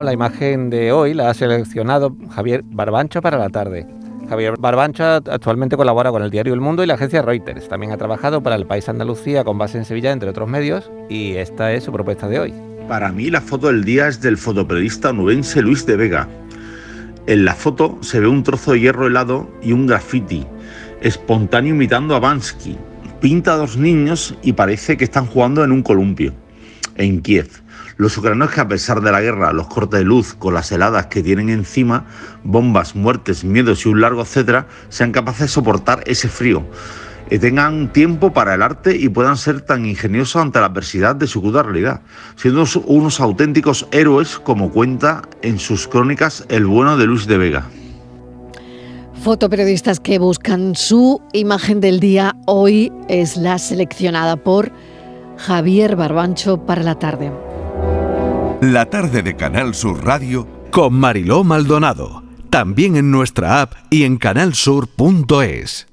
La imagen de hoy la ha seleccionado Javier Barbancho para la tarde. Javier Barbancho actualmente colabora con el diario El Mundo y la agencia Reuters. También ha trabajado para el País Andalucía con base en Sevilla, entre otros medios, y esta es su propuesta de hoy. Para mí la foto del día es del fotoperiodista nubense Luis de Vega. En la foto se ve un trozo de hierro helado y un graffiti, espontáneo imitando a Bansky. Pinta a dos niños y parece que están jugando en un columpio, en Kiev. Los ucranianos que a pesar de la guerra, los cortes de luz con las heladas que tienen encima, bombas, muertes, miedos y un largo etcétera, sean capaces de soportar ese frío, y tengan tiempo para el arte y puedan ser tan ingeniosos ante la adversidad de su cruda realidad, siendo unos auténticos héroes como cuenta en sus crónicas el bueno de Luis de Vega. Fotoperiodistas que buscan su imagen del día hoy es la seleccionada por Javier Barbancho para la tarde. La tarde de Canal Sur Radio con Mariló Maldonado. También en nuestra app y en canalsur.es.